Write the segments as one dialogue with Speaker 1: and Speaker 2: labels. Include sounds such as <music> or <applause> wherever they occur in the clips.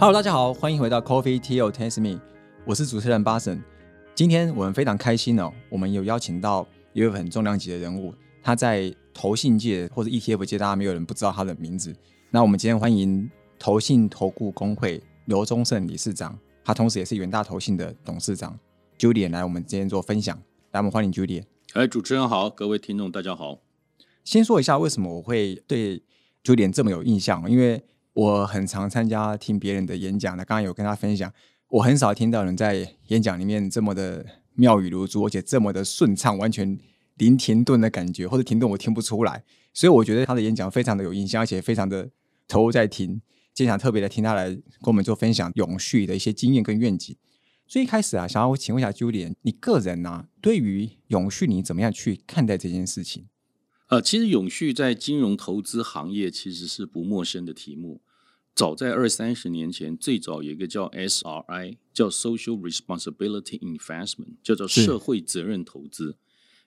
Speaker 1: Hello，大家好，欢迎回到 Coffee Tea or Taste Me，我是主持人巴神。今天我们非常开心哦，我们有邀请到一位很重量级的人物，他在投信界或者 ETF 界，大家没有人不知道他的名字。那我们今天欢迎投信投顾工会刘宗盛理事长，他同时也是远大投信的董事长 Julian 来我们今天做分享。来，我们欢迎 Julian。
Speaker 2: 哎，主持人好，各位听众大家好。
Speaker 1: 先说一下为什么我会对 Julian 这么有印象，因为。我很常参加听别人的演讲，的刚刚有跟他分享，我很少听到人在演讲里面这么的妙语如珠，而且这么的顺畅，完全零停顿的感觉，或者停顿我听不出来。所以我觉得他的演讲非常的有印象，而且非常的投入在听。今天想特别的听他来跟我们做分享永续的一些经验跟愿景。所以一开始啊，想要请问一下 Julian，你个人呢，对于永续你怎么样去看待这件事情？
Speaker 2: 呃，其实永续在金融投资行业其实是不陌生的题目。早在二三十年前，最早有一个叫 SRI，叫 Social Responsibility Investment，叫做社会责任投资。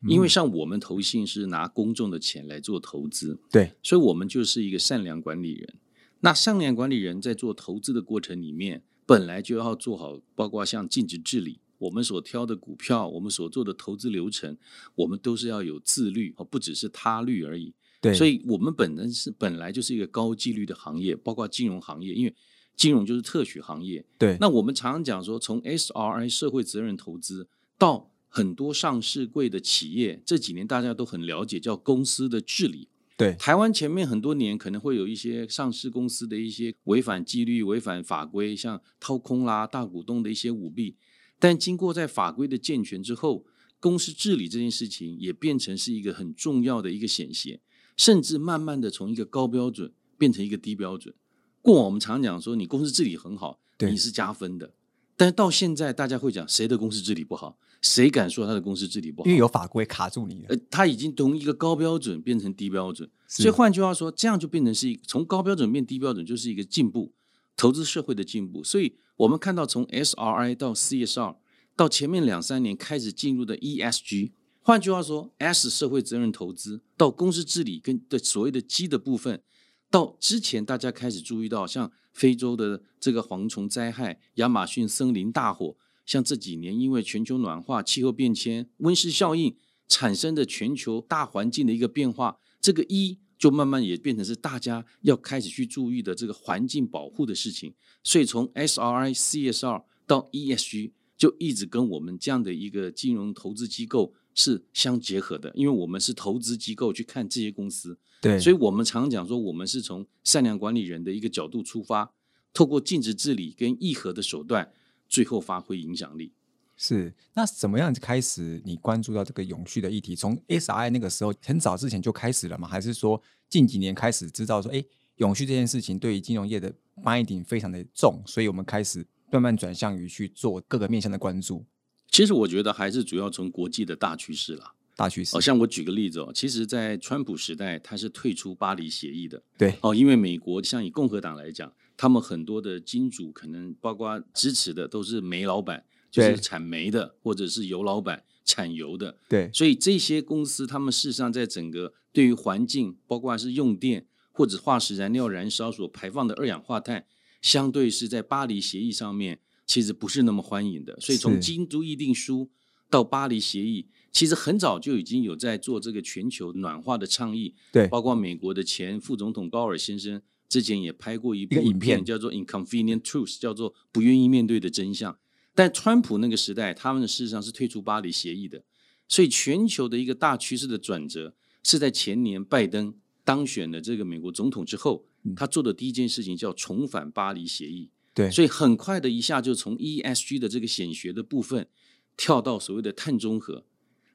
Speaker 2: 因为像我们投信是拿公众的钱来做投资，
Speaker 1: 对，
Speaker 2: 所以我们就是一个善良管理人。那善良管理人在做投资的过程里面，本来就要做好，包括像尽职治理。我们所挑的股票，我们所做的投资流程，我们都是要有自律，而不只是他律而已。
Speaker 1: 对，
Speaker 2: 所以我们本身是本来就是一个高纪律的行业，包括金融行业，因为金融就是特许行业。
Speaker 1: 对，
Speaker 2: 那我们常常讲说，从 SRI 社会责任投资到很多上市贵的企业，这几年大家都很了解，叫公司的治理。
Speaker 1: 对，
Speaker 2: 台湾前面很多年可能会有一些上市公司的一些违反纪律、违反法规，像掏空啦、大股东的一些舞弊。但经过在法规的健全之后，公司治理这件事情也变成是一个很重要的一个显现，甚至慢慢的从一个高标准变成一个低标准。过往我们常讲说你公司治理很好，你是加分的，但是到现在大家会讲谁的公司治理不好？谁敢说他的公司治理不好？
Speaker 1: 因为有法规卡住你了。
Speaker 2: 呃，他已经从一个高标准变成低标准，所以换句话说，这样就变成是一从高标准变低标准，就是一个进步，投资社会的进步。所以。我们看到从 SRI 到 CSR 到前面两三年开始进入的 ESG，换句话说，S 社会责任投资到公司治理跟的所谓的 G 的部分，到之前大家开始注意到像非洲的这个蝗虫灾害、亚马逊森林大火，像这几年因为全球暖化、气候变迁、温室效应产生的全球大环境的一个变化，这个 E。就慢慢也变成是大家要开始去注意的这个环境保护的事情，所以从 SRI、CSR 到 ESG 就一直跟我们这样的一个金融投资机构是相结合的，因为我们是投资机构去看这些公司，
Speaker 1: 对，
Speaker 2: 所以我们常讲说我们是从善良管理人的一个角度出发，透过尽职治理跟议和的手段，最后发挥影响力。
Speaker 1: 是，那怎么样开始你关注到这个永续的议题？从 SI 那个时候很早之前就开始了吗？还是说近几年开始知道说，哎，永续这件事情对于金融业的 binding 非常的重，所以我们开始慢慢转向于去做各个面向的关注。
Speaker 2: 其实我觉得还是主要从国际的大趋势了，
Speaker 1: 大趋势。
Speaker 2: 哦，像我举个例子哦，其实，在川普时代，他是退出巴黎协议的。
Speaker 1: 对，
Speaker 2: 哦，因为美国像以共和党来讲，他们很多的金主可能包括支持的都是煤老板。就是产煤的，或者是油老板产油的，
Speaker 1: 对，
Speaker 2: 所以这些公司，他们事实上在整个对于环境，包括是用电或者化石燃料燃烧所排放的二氧化碳，相对是在巴黎协议上面其实不是那么欢迎的。所以从京都议定书到巴黎协议，其实很早就已经有在做这个全球暖化的倡议。
Speaker 1: 对，
Speaker 2: 包括美国的前副总统高尔先生之前也拍过一部影片，叫做《Inconvenient Truth》，叫做不愿意面对的真相。但川普那个时代，他们的事实上是退出巴黎协议的，所以全球的一个大趋势的转折是在前年拜登当选了这个美国总统之后，他做的第一件事情叫重返巴黎协议。
Speaker 1: 对，
Speaker 2: 所以很快的一下就从 ESG 的这个显学的部分跳到所谓的碳中和。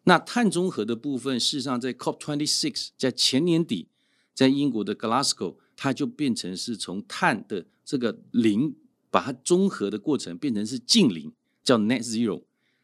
Speaker 2: 那碳中和的部分，事实上在 COP twenty six 在前年底在英国的 Glasgow，它就变成是从碳的这个零。把它中和的过程变成是净零，叫 net zero。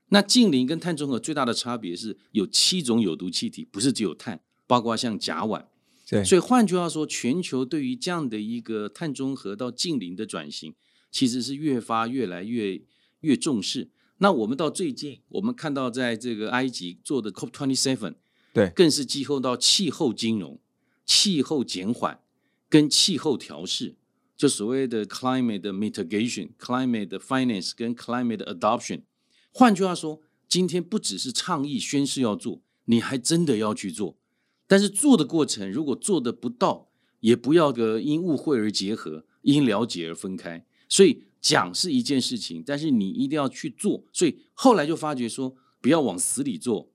Speaker 2: 那净零跟碳中和最大的差别是有七种有毒气体，不是只有碳，包括像甲烷。
Speaker 1: 对，
Speaker 2: 所以换句话说，全球对于这样的一个碳中和到近零的转型，其实是越发越来越越重视。那我们到最近，我们看到在这个埃及做的 COP twenty seven，
Speaker 1: 对，
Speaker 2: 更是气候到气候金融、气候减缓跟气候调试。就所谓的 climate mitigation、climate finance 跟 climate adoption。换句话说，今天不只是倡议宣誓要做，你还真的要去做。但是做的过程如果做的不到，也不要个因误会而结合，因了解而分开。所以讲是一件事情，但是你一定要去做。所以后来就发觉说，不要往死里做，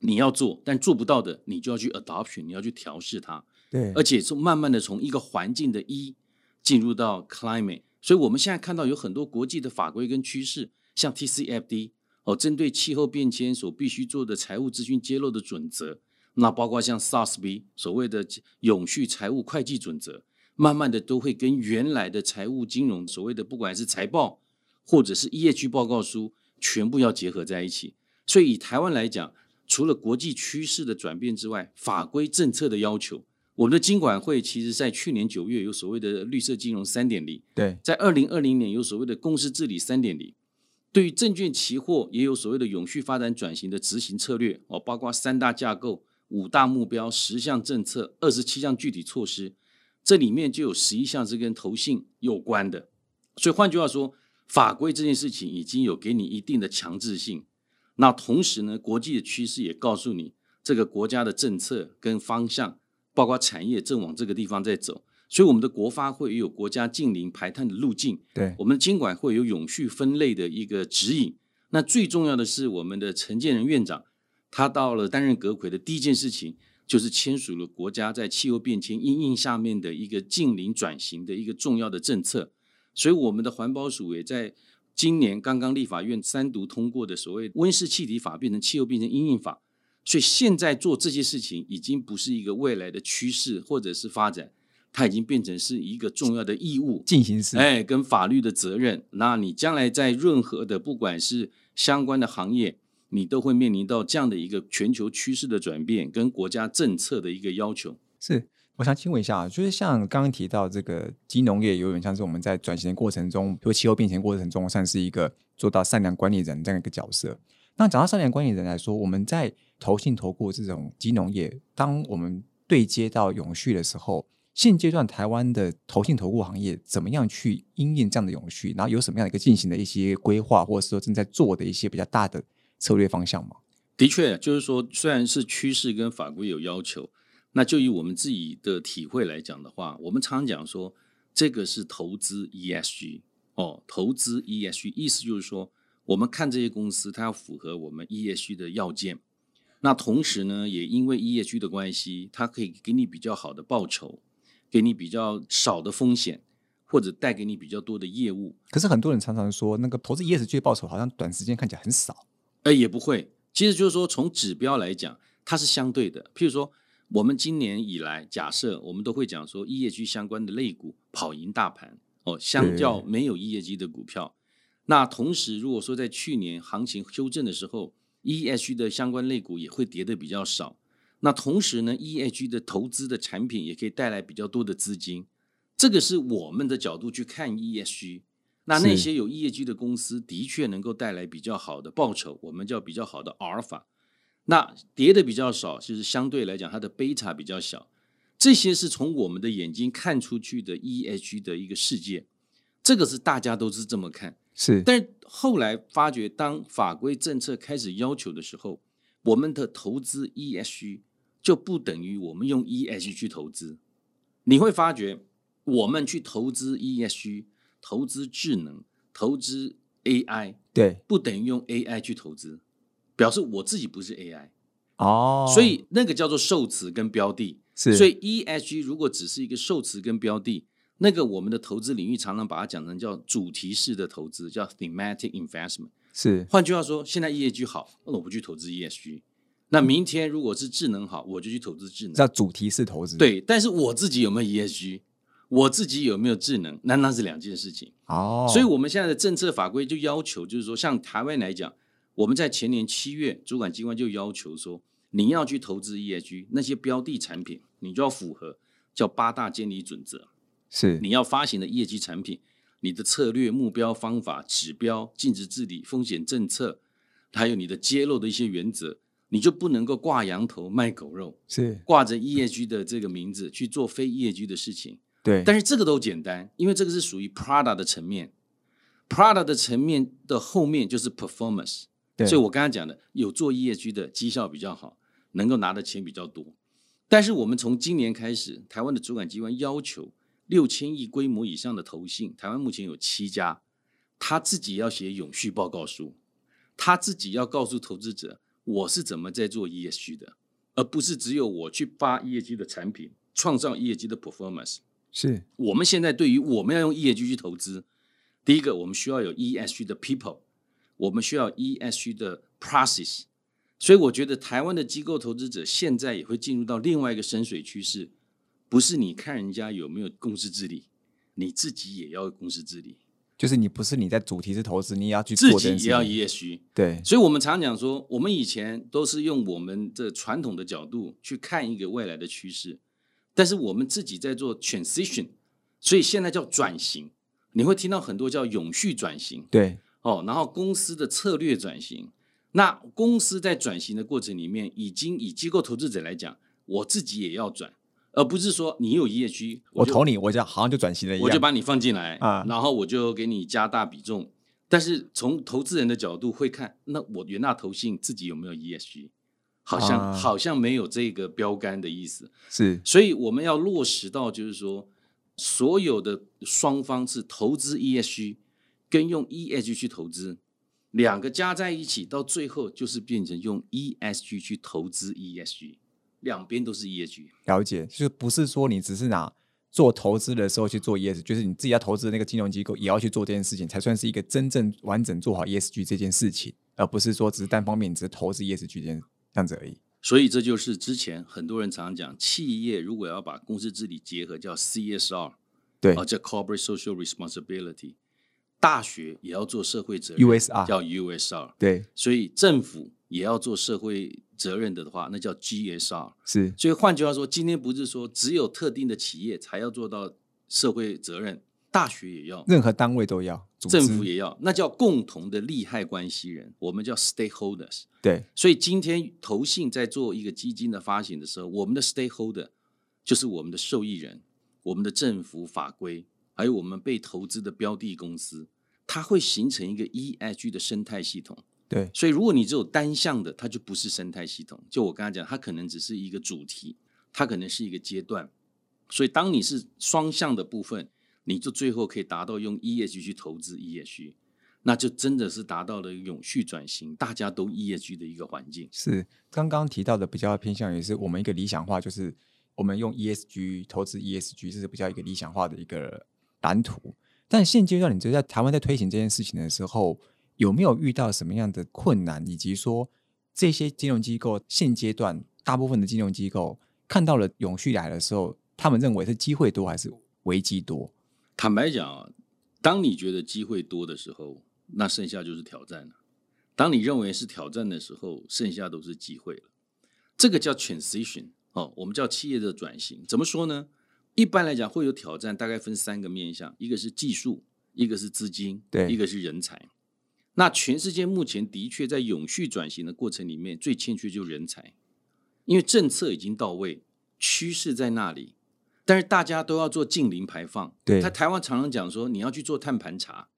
Speaker 2: 你要做，但做不到的，你就要去 adoption，你要去调试它。
Speaker 1: 对，
Speaker 2: 而且是慢慢的从一个环境的一进入到 climate。所以我们现在看到有很多国际的法规跟趋势，像 TCFD 哦，针对气候变迁所必须做的财务资讯揭露的准则。那包括像 SASB 所谓的永续财务会计准则，慢慢的都会跟原来的财务金融所谓的不管是财报或者是 ESG 报告书，全部要结合在一起。所以以台湾来讲，除了国际趋势的转变之外，法规政策的要求，我们的金管会其实在去年九月有所谓的绿色金融三点零，
Speaker 1: 对，
Speaker 2: 在二零二零年有所谓的公司治理三点零，对于证券期货也有所谓的永续发展转型的执行策略哦，包括三大架构。五大目标、十项政策、二十七项具体措施，这里面就有十一项是跟投信有关的。所以换句话说，法规这件事情已经有给你一定的强制性。那同时呢，国际的趋势也告诉你，这个国家的政策跟方向，包括产业正往这个地方在走。所以我们的国发会也有国家近零排碳的路径，
Speaker 1: 对，
Speaker 2: 我们的监管会有永续分类的一个指引。那最重要的是，我们的陈建仁院长。他到了担任阁魁的第一件事情，就是签署了国家在气候变迁阴影下面的一个近邻转型的一个重要的政策。所以，我们的环保署也在今年刚刚立法院三读通过的所谓温室气体法变成气候变成阴影法。所以，现在做这些事情已经不是一个未来的趋势或者是发展，它已经变成是一个重要的义务
Speaker 1: 进行式，
Speaker 2: 哎，跟法律的责任。那你将来在任何的不管是相关的行业。你都会面临到这样的一个全球趋势的转变，跟国家政策的一个要求。
Speaker 1: 是，我想请问一下啊，就是像刚刚提到这个金融业，有点像是我们在转型的过程中，就气候变迁过程中，算是一个做到善良管理人这样一个角色。那讲到善良管理人来说，我们在投信投顾这种金融业，当我们对接到永续的时候，现阶段台湾的投信投顾行业怎么样去应应这样的永续？然后有什么样的一个进行的一些规划，或者说正在做的一些比较大的？策略方向吗？
Speaker 2: 的确，就是说，虽然是趋势跟法规有要求，那就以我们自己的体会来讲的话，我们常讲说，这个是投资 ESG 哦，投资 ESG 意思就是说，我们看这些公司，它要符合我们 ESG 的要件。那同时呢，也因为 ESG 的关系，它可以给你比较好的报酬，给你比较少的风险，或者带给你比较多的业务。
Speaker 1: 可是很多人常常说，那个投资 ESG 报酬好像短时间看起来很少。
Speaker 2: 哎，也不会。其实就是说，从指标来讲，它是相对的。譬如说，我们今年以来，假设我们都会讲说，业绩相关的类股跑赢大盘哦，相较没有业绩的股票。那同时，如果说在去年行情修正的时候，ESG 的相关类股也会跌的比较少。那同时呢，ESG 的投资的产品也可以带来比较多的资金。这个是我们的角度去看 ESG。那那些有业绩的公司的确能够带来比较好的报酬，我们叫比较好的阿尔法。那跌的比较少，就是相对来讲它的贝塔比较小。这些是从我们的眼睛看出去的 EH 的一个世界，这个是大家都是这么看。
Speaker 1: 是，
Speaker 2: 但是后来发觉，当法规政策开始要求的时候，我们的投资 ESG 就不等于我们用 ESG 去投资。你会发觉，我们去投资 EH。投资智能，投资 AI，
Speaker 1: 对，
Speaker 2: 不等于用 AI 去投资，表示我自己不是 AI
Speaker 1: 哦，
Speaker 2: 所以那个叫做受词跟标的，
Speaker 1: 是，
Speaker 2: 所以 ESG 如果只是一个受词跟标的，那个我们的投资领域常常把它讲成叫主题式的投资，叫 thematic investment，
Speaker 1: 是，
Speaker 2: 换句话说，现在 ESG 好，那我不去投资 ESG，那明天如果是智能好，我就去投资智能，
Speaker 1: 叫主题式投资，
Speaker 2: 对，但是我自己有没有 ESG？我自己有没有智能？那那是两件事情
Speaker 1: 哦。
Speaker 2: 所以，我们现在的政策法规就要求，就是说，像台湾来讲，我们在前年七月，主管机关就要求说，你要去投资 ESG 那些标的产品，你就要符合叫八大监理准则。
Speaker 1: 是，
Speaker 2: 你要发行的业绩产品，你的策略、目标、方法、指标、尽职治理、风险政策，还有你的揭露的一些原则，你就不能够挂羊头卖狗肉，
Speaker 1: 是
Speaker 2: 挂着 ESG 的这个名字去做非业绩的事情。
Speaker 1: 对，
Speaker 2: 但是这个都简单，因为这个是属于 Prada 的层面，Prada 的层面的后面就是 performance。
Speaker 1: 对
Speaker 2: 所以我刚才讲的，有做 ESG 的绩效比较好，能够拿的钱比较多。但是我们从今年开始，台湾的主管机关要求六千亿规模以上的投信，台湾目前有七家，他自己要写永续报告书，他自己要告诉投资者我是怎么在做 ESG 的，而不是只有我去发 ESG 的产品，创造 ESG 的 performance。
Speaker 1: 是
Speaker 2: 我们现在对于我们要用 ESG 去投资，第一个我们需要有 ESG 的 people，我们需要 ESG 的 process。所以我觉得台湾的机构投资者现在也会进入到另外一个深水趋势，不是你看人家有没有公司治理，你自己也要公司治理，
Speaker 1: 就是你不是你在主题是投资，你也要去
Speaker 2: 自
Speaker 1: 做这件事
Speaker 2: 己也要
Speaker 1: 情
Speaker 2: ESG。
Speaker 1: 对
Speaker 2: 所以我们常讲说，我们以前都是用我们的传统的角度去看一个未来的趋势，但是我们自己在做 transition，所以现在叫转型。你会听到很多叫永续转型
Speaker 1: 对
Speaker 2: 哦，然后公司的策略转型。那公司在转型的过程里面，已经以机构投资者来讲，我自己也要转，而不是说你有 ESG，
Speaker 1: 我投你，我就好像就转型了一样，
Speaker 2: 我就把你放进来
Speaker 1: 啊
Speaker 2: 然后我就给你加大比重。但是从投资人的角度会看，那我元大投信自己有没有 ESG？好像、
Speaker 1: 啊。
Speaker 2: 好像没有这个标杆的意思，
Speaker 1: 是。
Speaker 2: 所以我们要落实到，就是说，所有的双方是投资 ESG 跟用 ESG 去投资，两个加在一起，到最后就是变成用 ESG 去投资 ESG，两边都是 E ESG。
Speaker 1: 了解，就是不是说你只是拿做投资的时候去做 ES，就是你自己要投资的那个金融机构也要去做这件事情，才算是一个真正完整做好 ESG 这件事情，而不是说只是单方面你只是投资 ESG 这件这样子而已。
Speaker 2: 所以这就是之前很多人常常讲，企业如果要把公司治理结合，叫 CSR，
Speaker 1: 对
Speaker 2: 啊，叫 Corporate Social Responsibility。大学也要做社会责任
Speaker 1: USR
Speaker 2: 叫 USR。
Speaker 1: 对，
Speaker 2: 所以政府也要做社会责任的话，那叫 GSR。
Speaker 1: 是
Speaker 2: 所以换句话说，今天不是说只有特定的企业才要做到社会责任，大学也要，
Speaker 1: 任何单位都要，
Speaker 2: 政府也要，那叫共同的利害关系人，我们叫 stakeholders。
Speaker 1: 对
Speaker 2: 所以今天投信在做一个基金的发行的时候，我们的 stakeholder 就是我们的受益人、我们的政府法规，还有我们被投资的标的公司，它会形成一个 ESG 的生态系统。
Speaker 1: 对
Speaker 2: 所以如果你只有单向的，它就不是生态系统。就我刚才讲，它可能只是一个主题，它可能是一个阶段。所以当你是双向的部分，你就最后可以达到用 ESG 去投资 ESG，那就真的是达到了永续转型，大家都 ESG 的一个环境。
Speaker 1: 是刚刚提到的比较偏向于是我们一个理想化，就是我们用 ESG 投资 ESG，这是比较一个理想化的一个蓝图。但现阶段，你觉得在台湾在推行这件事情的时候，有没有遇到什么样的困难，以及说这些金融机构现阶段大部分的金融机构看到了永续来的时候，他们认为是机会多还是危机多？
Speaker 2: 坦白讲啊，当你觉得机会多的时候，那剩下就是挑战了；当你认为是挑战的时候，剩下都是机会了。这个叫 transition 哦，我们叫企业的转型。怎么说呢？一般来讲会有挑战，大概分三个面向：一个是技术，一个是资金，
Speaker 1: 对
Speaker 2: 一个是人才。那全世界目前的确在永续转型的过程里面，最欠缺就是人才，因为政策已经到位，趋势在那里，但是大家都要做近零排放。
Speaker 1: 对
Speaker 2: 他台湾常常讲说，你要去做碳盘查，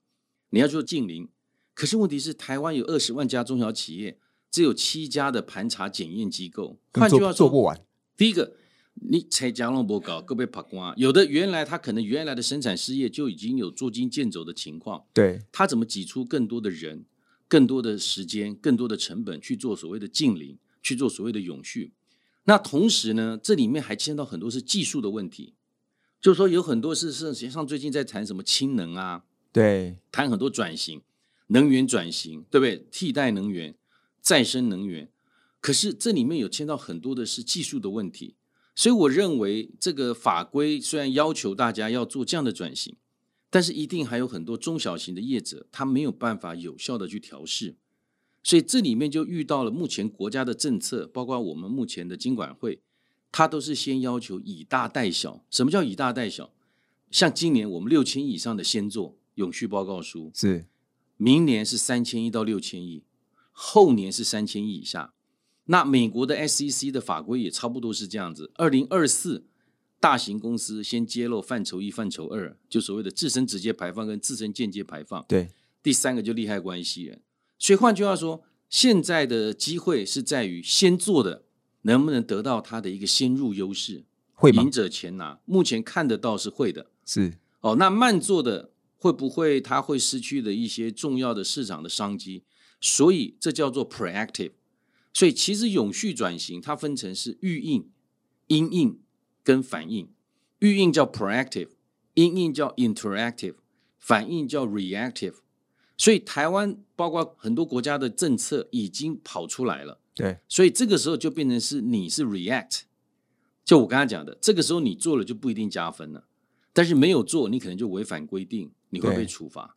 Speaker 2: 你要做近零，可是问题是台湾有二十万家中小企业，只有七家的盘查检验机构。换句话说，
Speaker 1: 做做不完，
Speaker 2: 第一个，你才加龙不搞，各位爬光，有的原来他可能原来的生产事业就已经有捉襟见肘的情况，
Speaker 1: 对
Speaker 2: 他怎么挤出更多的人、更多的时间、更多的成本去做所谓的近零，去做所谓的永续？那同时呢，这里面还牵到很多是技术的问题，就是说有很多是是像最近在谈什么氢能啊，
Speaker 1: 对。
Speaker 2: 谈很多转型，能源转型，对不对？替代能源、再生能源，可是这里面有牵到很多的是技术的问题，所以我认为这个法规虽然要求大家要做这样的转型，但是一定还有很多中小型的业者，他没有办法有效的去调试，所以这里面就遇到了目前国家的政策，包括我们目前的金管会，它都是先要求以大带小。什么叫以大带小？像今年我们六千亿以上的先做永续报告书，
Speaker 1: 是
Speaker 2: 明年是三千亿到六千亿，后年是三千亿以下。那美国的 SEC 的法规也差不多是这样子，二零二四大型公司先揭露范畴一、范畴二，就所谓的自身直接排放跟自身间接排放。
Speaker 1: 对，
Speaker 2: 第三个就利害关系人。所以换句话说，现在的机会是在于先做的能不能得到它的一个先入优势，
Speaker 1: 会吗
Speaker 2: 赢？者全拿。目前看得到是会的。
Speaker 1: 是
Speaker 2: 哦，那慢做的会不会它会失去的一些重要的市场的商机？所以这叫做 proactive。所以其实永续转型它分成是预应、因应跟反应。预应叫 proactive，因应叫 interactive，反应叫 reactive。所以台湾包括很多国家的政策已经跑出来了。
Speaker 1: 对，
Speaker 2: 所以这个时候就变成是你是 react，就我刚才讲的，这个时候你做了就不一定加分了，但是没有做，你可能就违反规定，你会被处罚。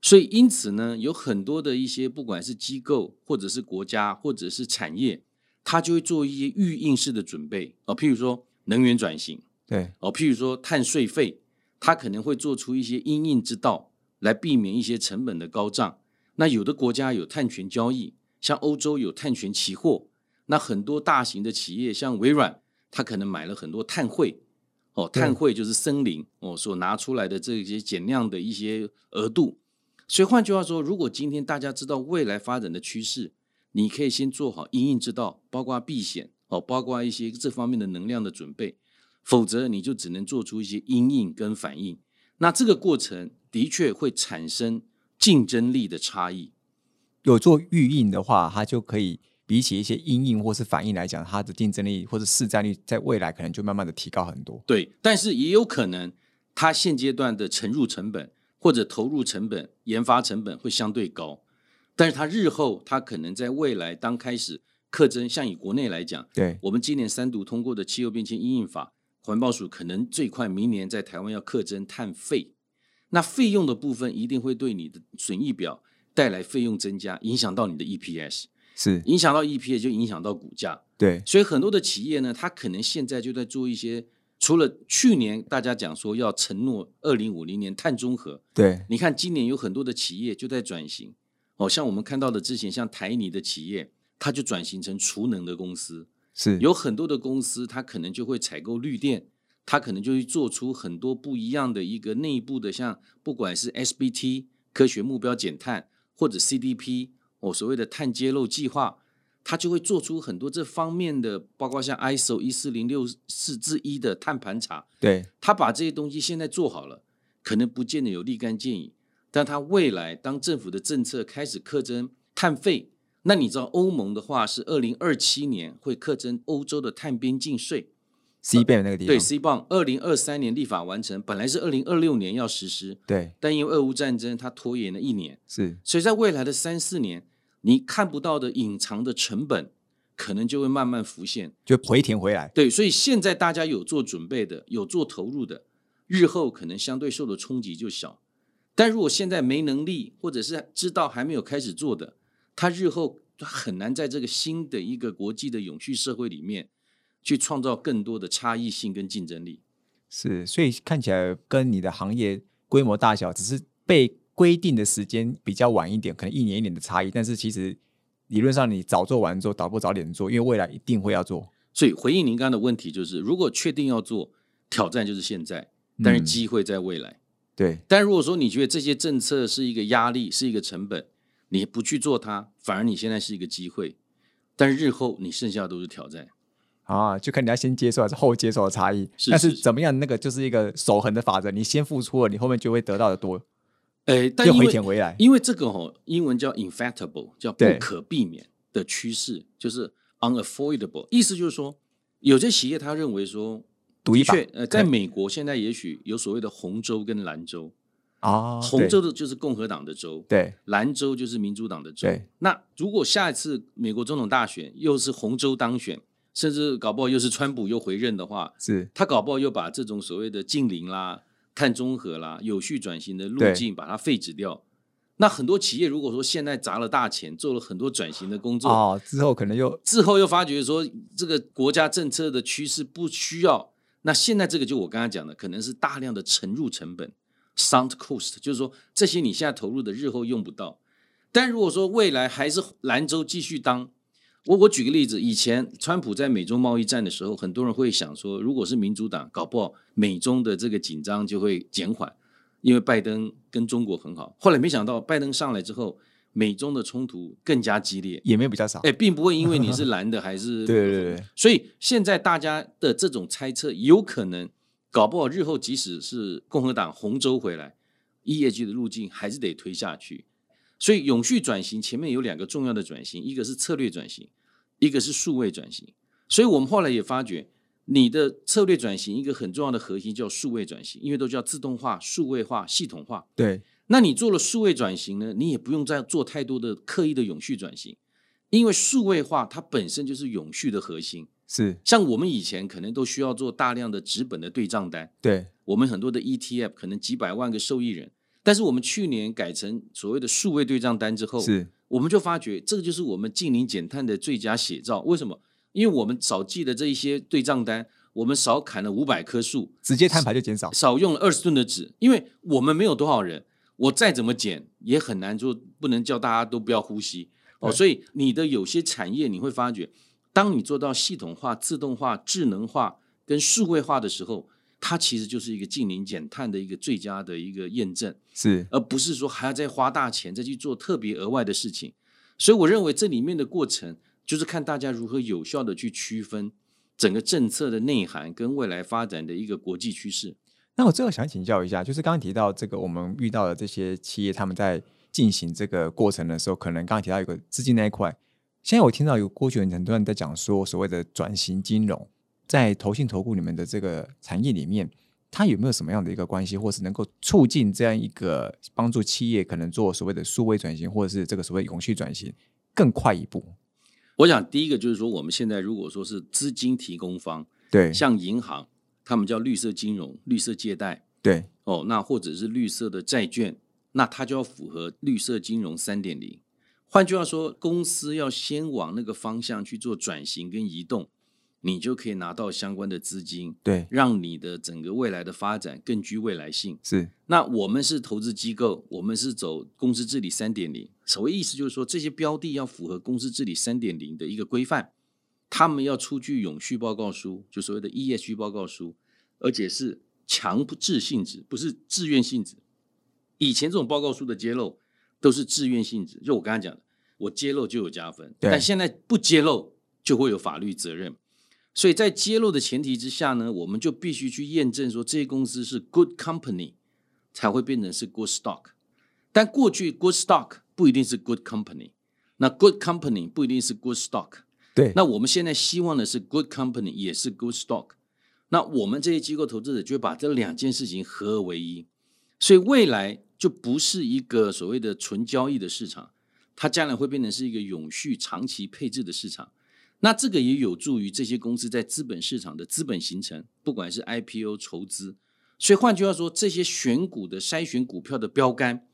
Speaker 2: 所以因此呢，有很多的一些不管是机构或者是国家或者是产业，它就会做一些预应式的准备哦，譬如说能源转型
Speaker 1: 对，
Speaker 2: 哦，譬如说碳税费，它可能会做出一些因应之道来避免一些成本的高涨。那有的国家有碳权交易，像欧洲有碳权期货，那很多大型的企业像微软，它可能买了很多碳汇，哦，碳汇就是森林哦所拿出来的这些减量的一些额度。所以换句话说，如果今天大家知道未来发展的趋势，你可以先做好因应之道，包括避险哦，包括一些这方面的能量的准备，否则你就只能做出一些因应跟反应。那这个过程的确会产生竞争力的差异。
Speaker 1: 有做预应的话，它就可以比起一些阴应或是反应来讲，它的竞争力或者市占率在未来可能就慢慢的提高很多。
Speaker 2: 对，但是也有可能它现阶段的沉入成本或者投入成本、研发成本会相对高，但是它日后它可能在未来当开始课征，像以国内来讲，
Speaker 1: 对，
Speaker 2: 我们今年三读通过的气候变迁阴应法，环保署可能最快明年在台湾要课征碳费，那费用的部分一定会对你的损益表带来费用增加，影响到你的 EPS，
Speaker 1: 是，
Speaker 2: 影响到 EPS 就影响到股价。
Speaker 1: 对，
Speaker 2: 所以很多的企业呢，它可能现在就在做一些，除了去年大家讲说要承诺二零五零年碳中和，
Speaker 1: 对，
Speaker 2: 你看今年有很多的企业就在转型，哦，像我们看到的之前像台泥的企业，它就转型成储能的公司，
Speaker 1: 是，
Speaker 2: 有很多的公司它可能就会采购绿电，它可能就会做出很多不一样的一个内部的，像不管是 SBT 科学目标减碳，或者 CDP 哦所谓的碳揭露计划，它就会做出很多这方面的，包括像 ISO 一四零六四之一的碳盘查，
Speaker 1: 对，
Speaker 2: 他把这些东西现在做好了，可能不见得有立竿见影，但他未来当政府的政策开始课征碳费，那你知道欧盟的话是二零二七年会课征欧洲的碳边境税
Speaker 1: ，C 倍的那个地方，
Speaker 2: 对 C 棒，二零二三年立法完成，本来是二零二六年要实施，
Speaker 1: 对，
Speaker 2: 但因为俄乌战争它拖延了一年，
Speaker 1: 是，
Speaker 2: 所以在未来的三四年，你看不到的隐藏的成本，可能就会慢慢浮现。
Speaker 1: 就回填回来。
Speaker 2: 对，所以现在大家有做准备的，有做投入的，日后可能相对受的冲击就小。但如果现在没能力，或者是知道还没有开始做的，他日后很难在这个新的一个国际的永续社会里面，去创造更多的差异性跟竞争力。
Speaker 1: 是，所以看起来跟你的行业规模大小只是被规定的时间比较晚一点，可能一年一年的差异，但是其实理论上你早做完之后，倒不早点做，因为未来一定会要做。
Speaker 2: 所以回应您刚刚的问题，就是如果确定要做，挑战就是现在，但是
Speaker 1: 嗯
Speaker 2: 机会在未来。
Speaker 1: 对，
Speaker 2: 但如果说你觉得这些政策是一个压力，是一个成本，你不去做它，反而你现在是一个机会，但是日后你剩下的都是挑战。
Speaker 1: 啊，就看你要先接受还是后接受的差异。
Speaker 2: 是是是
Speaker 1: 但是怎么样，那个就是一个守恒的法则，你先付出了，你后面就会得到的多，
Speaker 2: 诶，但
Speaker 1: 就
Speaker 2: 因为
Speaker 1: 回填回来。
Speaker 2: 因为这个哦，英文叫 infactable，叫不可避免的趋势，就是 unavoidable，意思就是说，有些企业他认为说，
Speaker 1: 赌一把
Speaker 2: 的确，呃，在美国现在也许有所谓的红州跟蓝州，
Speaker 1: 啊，
Speaker 2: 红州的就是共和党的州，
Speaker 1: 对。
Speaker 2: 兰州就是民主党的州。
Speaker 1: 对。
Speaker 2: 那如果下一次美国总统大选又是红州当选，甚至搞不好又是川普又回任的话，
Speaker 1: 是，
Speaker 2: 他搞不好又把这种所谓的近邻啦、碳中和啦、有序转型的路径把它废止掉。那很多企业如果说现在砸了大钱，做了很多转型的工作，
Speaker 1: 哦，之后可能又
Speaker 2: 之后又发觉说这个国家政策的趋势不需要，那现在这个就我刚才讲的，可能是大量的沉入成本 （sunk cost），就是说这些你现在投入的日后用不到。但如果说未来还是兰州继续当，我我举个例子，以前川普在美中贸易战的时候，很多人会想说，如果是民主党，搞不好美中的这个紧张就会减缓，因为拜登跟中国很好。后来没想到拜登上来之后，美中的冲突更加激烈，
Speaker 1: 也没有比较少。
Speaker 2: 哎，并不会因为你是 <laughs> 蓝的还是
Speaker 1: 对对对，
Speaker 2: 所以现在大家的这种猜测，有可能搞不好日后即使是共和党红州回来业绩的路径还是得推下去。所以永续转型前面有两个重要的转型，一个是策略转型，一个是数位转型。所以我们后来也发觉，你的策略转型一个很重要的核心叫数位转型，因为都叫自动化、数位化、系统化。
Speaker 1: 对，
Speaker 2: 那你做了数位转型呢，你也不用再做太多的刻意的永续转型，因为数位化它本身就是永续的核心。
Speaker 1: 是，
Speaker 2: 像我们以前可能都需要做大量的纸本的对账单，
Speaker 1: 对
Speaker 2: 我们很多的 ETF 可能几百万个受益人。但是我们去年改成所谓的数位对账单之后，
Speaker 1: 是，
Speaker 2: 我们就发觉这个就是我们近零减碳的最佳写照。为什么？因为我们少记的这一些对账单，我们少砍了五百棵树，
Speaker 1: 直接摊牌就减少，
Speaker 2: 少用了二十吨的纸。因为我们没有多少人，我再怎么减也很难做，不能叫大家都不要呼吸哦。所以你的有些产业你会发觉，当你做到系统化、自动化、智能化跟数位化的时候。它其实就是一个近零减碳的一个最佳的一个验证，
Speaker 1: 是，
Speaker 2: 而不是说还要再花大钱再去做特别额外的事情。所以我认为这里面的过程就是看大家如何有效的去区分整个政策的内涵跟未来发展的一个国际趋势。
Speaker 1: 那我最后想请教一下，就是刚刚提到这个我们遇到的这些企业，他们在进行这个过程的时候，可能刚刚提到一个资金那一块，现在我听到有过去很多人在讲说所谓的转型金融。在投信投顾里面的这个产业里面，它有没有什么样的一个关系，或是能够促进这样一个帮助企业可能做所谓的数位转型，或者是这个所谓永续转型更快一步？
Speaker 2: 我想第一个就是说，我们现在如果说是资金提供方，
Speaker 1: 对，
Speaker 2: 像银行，他们叫绿色金融、绿色借贷，
Speaker 1: 对，
Speaker 2: 哦，那或者是绿色的债券，那它就要符合绿色金融三点零。换句话说，公司要先往那个方向去做转型跟移动。你就可以拿到相关的资金，
Speaker 1: 对，
Speaker 2: 让你的整个未来的发展更具未来性。
Speaker 1: 是，
Speaker 2: 那我们是投资机构，我们是走公司治理三点零。所谓意思就是说，这些标的要符合公司治理三点零的一个规范，他们要出具永续报告书，就所谓的 ESG 报告书，而且是强制性质，不是自愿性质。以前这种报告书的揭露都是自愿性质，就我刚才讲的，我揭露就有加分，但现在不揭露就会有法律责任。所以在揭露的前提之下呢，我们就必须去验证说这些公司是 good company，才会变成是 good stock。但过去 good stock 不一定是 good company，那 good company 不一定是 good stock。
Speaker 1: 对，
Speaker 2: 那我们现在希望的是 good company 也是 good stock。那我们这些机构投资者就会把这两件事情合而为一，所以未来就不是一个所谓的纯交易的市场，它将来会变成是一个永续长期配置的市场。那这个也有助于这些公司在资本市场的资本形成，不管是 IPO 筹资。所以换句话说，这些选股的筛选股票的标杆，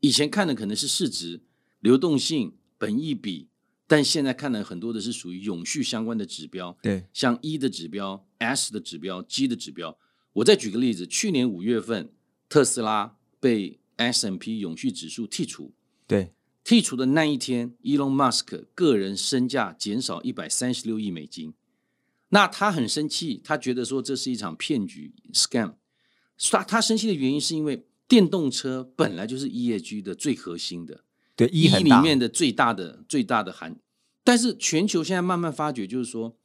Speaker 2: 以前看的可能是市值、流动性、本益比，但现在看的很多的是属于永续相关的指标。
Speaker 1: 对，
Speaker 2: 像 E 的指标、S 的指标、G 的指标。我再举个例子，去年五月份，特斯拉被 S&P 永续指数剔除。
Speaker 1: 对。
Speaker 2: 剔除的那一天，Elon Musk 个人身价减少一百三十六亿美金。那他很生气，他觉得说这是一场骗局 （scam）。他他生气的原因是因为电动车本来就是 E A G 的最核心的，
Speaker 1: 对
Speaker 2: E 里面的最大的最大的含。但是全球现在慢慢发觉，就是说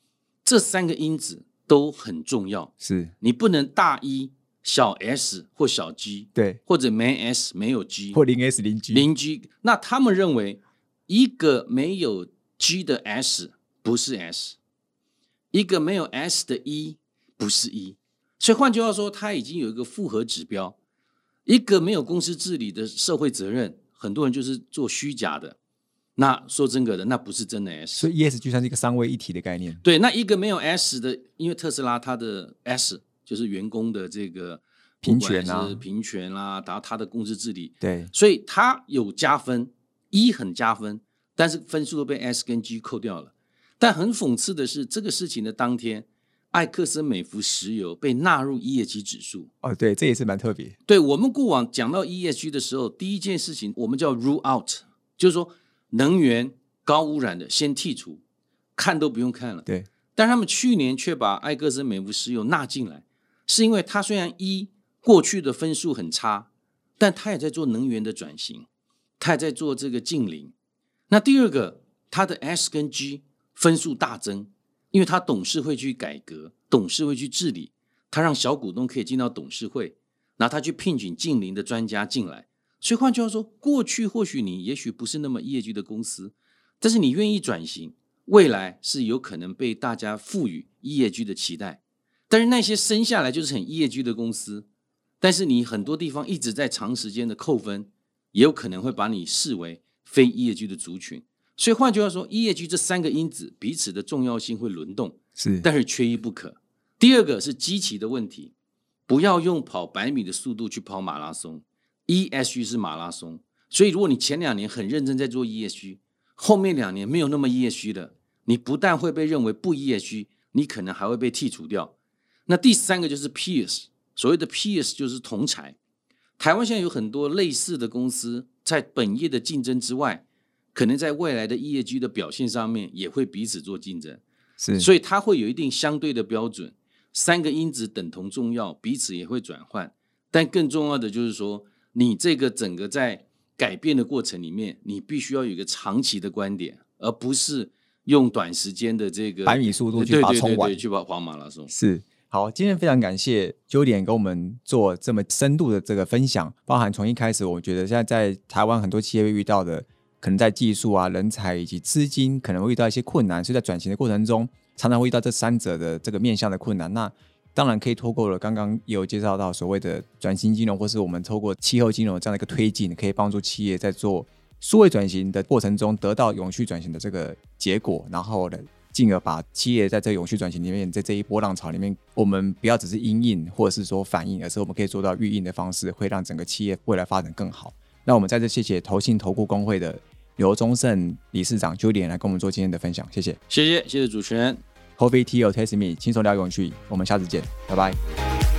Speaker 2: 这三个因子都很重要，
Speaker 1: 是
Speaker 2: 你不能大一。小 s 或小 g，
Speaker 1: 对，
Speaker 2: 或者没 s 没有 g，
Speaker 1: 或零 s 零 g，
Speaker 2: 零 g。那他们认为一个没有 g 的 s 不是 s，一个没有 s 的 e 不是 e。所以换句话说，它已经有一个复合指标。一个没有公司治理的社会责任，很多人就是做虚假的。那说真格的，那不是真的 s。
Speaker 1: 所以 e s 就像是一个三位一体的概念。
Speaker 2: 对，那一个没有 s 的，因为特斯拉它的 s。就是员工的这个
Speaker 1: 平权啊，
Speaker 2: 平权啦，达到他的公司治理，
Speaker 1: 对，
Speaker 2: 所以他有加分，一很加分，但是分数都被 S 跟 G 扣掉了。但很讽刺的是，这个事情的当天，艾克森美孚石油被纳入 ESG 指数。
Speaker 1: 哦，对，这也是蛮特别。
Speaker 2: 对我们过往讲到 ESG 的时候，第一件事情我们叫 rule out，就是说能源高污染的先剔除，看都不用看了。
Speaker 1: 对，
Speaker 2: 但他们去年却把埃克森美孚石油纳进来，是因为它虽然一过去的分数很差，但它也在做能源的转型，它也在做这个近邻。那第二个，它的 S 跟 G 分数大增，因为它董事会去改革，董事会去治理，它让小股东可以进到董事会，然后他去聘请近邻的专家进来。所以换句话说，过去或许你也许不是那么业绩的公司，但是你愿意转型，未来是有可能被大家赋予业绩的期待。但是那些生下来就是很业绩的公司，但是你很多地方一直在长时间的扣分，也有可能会把你视为非业绩的族群。所以换句话说，ESG 这三个因子彼此的重要性会轮动，
Speaker 1: 是，
Speaker 2: 但是缺一不可。第二个是基期的问题，不要用跑百米的速度去跑马拉松。ESG 是马拉松，所以如果你前两年很认真在做 ESG，后面两年没有那么 ESG 的，你不但会被认为不 ESG，你可能还会被剔除掉。那第三个就是 peers，所谓的 peers 就是同才。台湾现在有很多类似的公司，在本业的竞争之外，可能在未来的 ESG 的表现上面也会彼此做竞争，
Speaker 1: 是，
Speaker 2: 所以它会有一定相对的标准。三个因子等同重要，彼此也会转换，但更重要的就是说。你这个整个在改变的过程里面，你必须要有一个长期的观点，而不是用短时间的这个
Speaker 1: 百米速度去把冲完，
Speaker 2: 去跑跑马拉松。
Speaker 1: 是好，今天非常感谢九点跟我们做这么深度的这个分享，包含从一开始，我觉得现在在台湾很多企业会遇到的，可能在技术啊、人才以及资金，可能会遇到一些困难，所以在转型的过程中，常常会遇到这三者的这个面向的困难。那当然可以透过了，刚刚也有介绍到所谓的转型金融，或是我们透过气候金融这样的一个推进，可以帮助企业在做数位转型的过程中得到永续转型的这个结果，然后呢，进而把企业在这永续转型里面，在这一波浪潮里面，我们不要只是因应或者是说反应，而是我们可以做到预应的方式，会让整个企业未来发展更好。那我们再次谢谢投信投顾工会的刘忠胜理事长 Julian 来跟我们做今天的分享，谢谢，
Speaker 2: 谢谢，谢谢主持人。
Speaker 1: Coffee Tea or Taste Me，轻松聊永续，我们下次见，拜拜。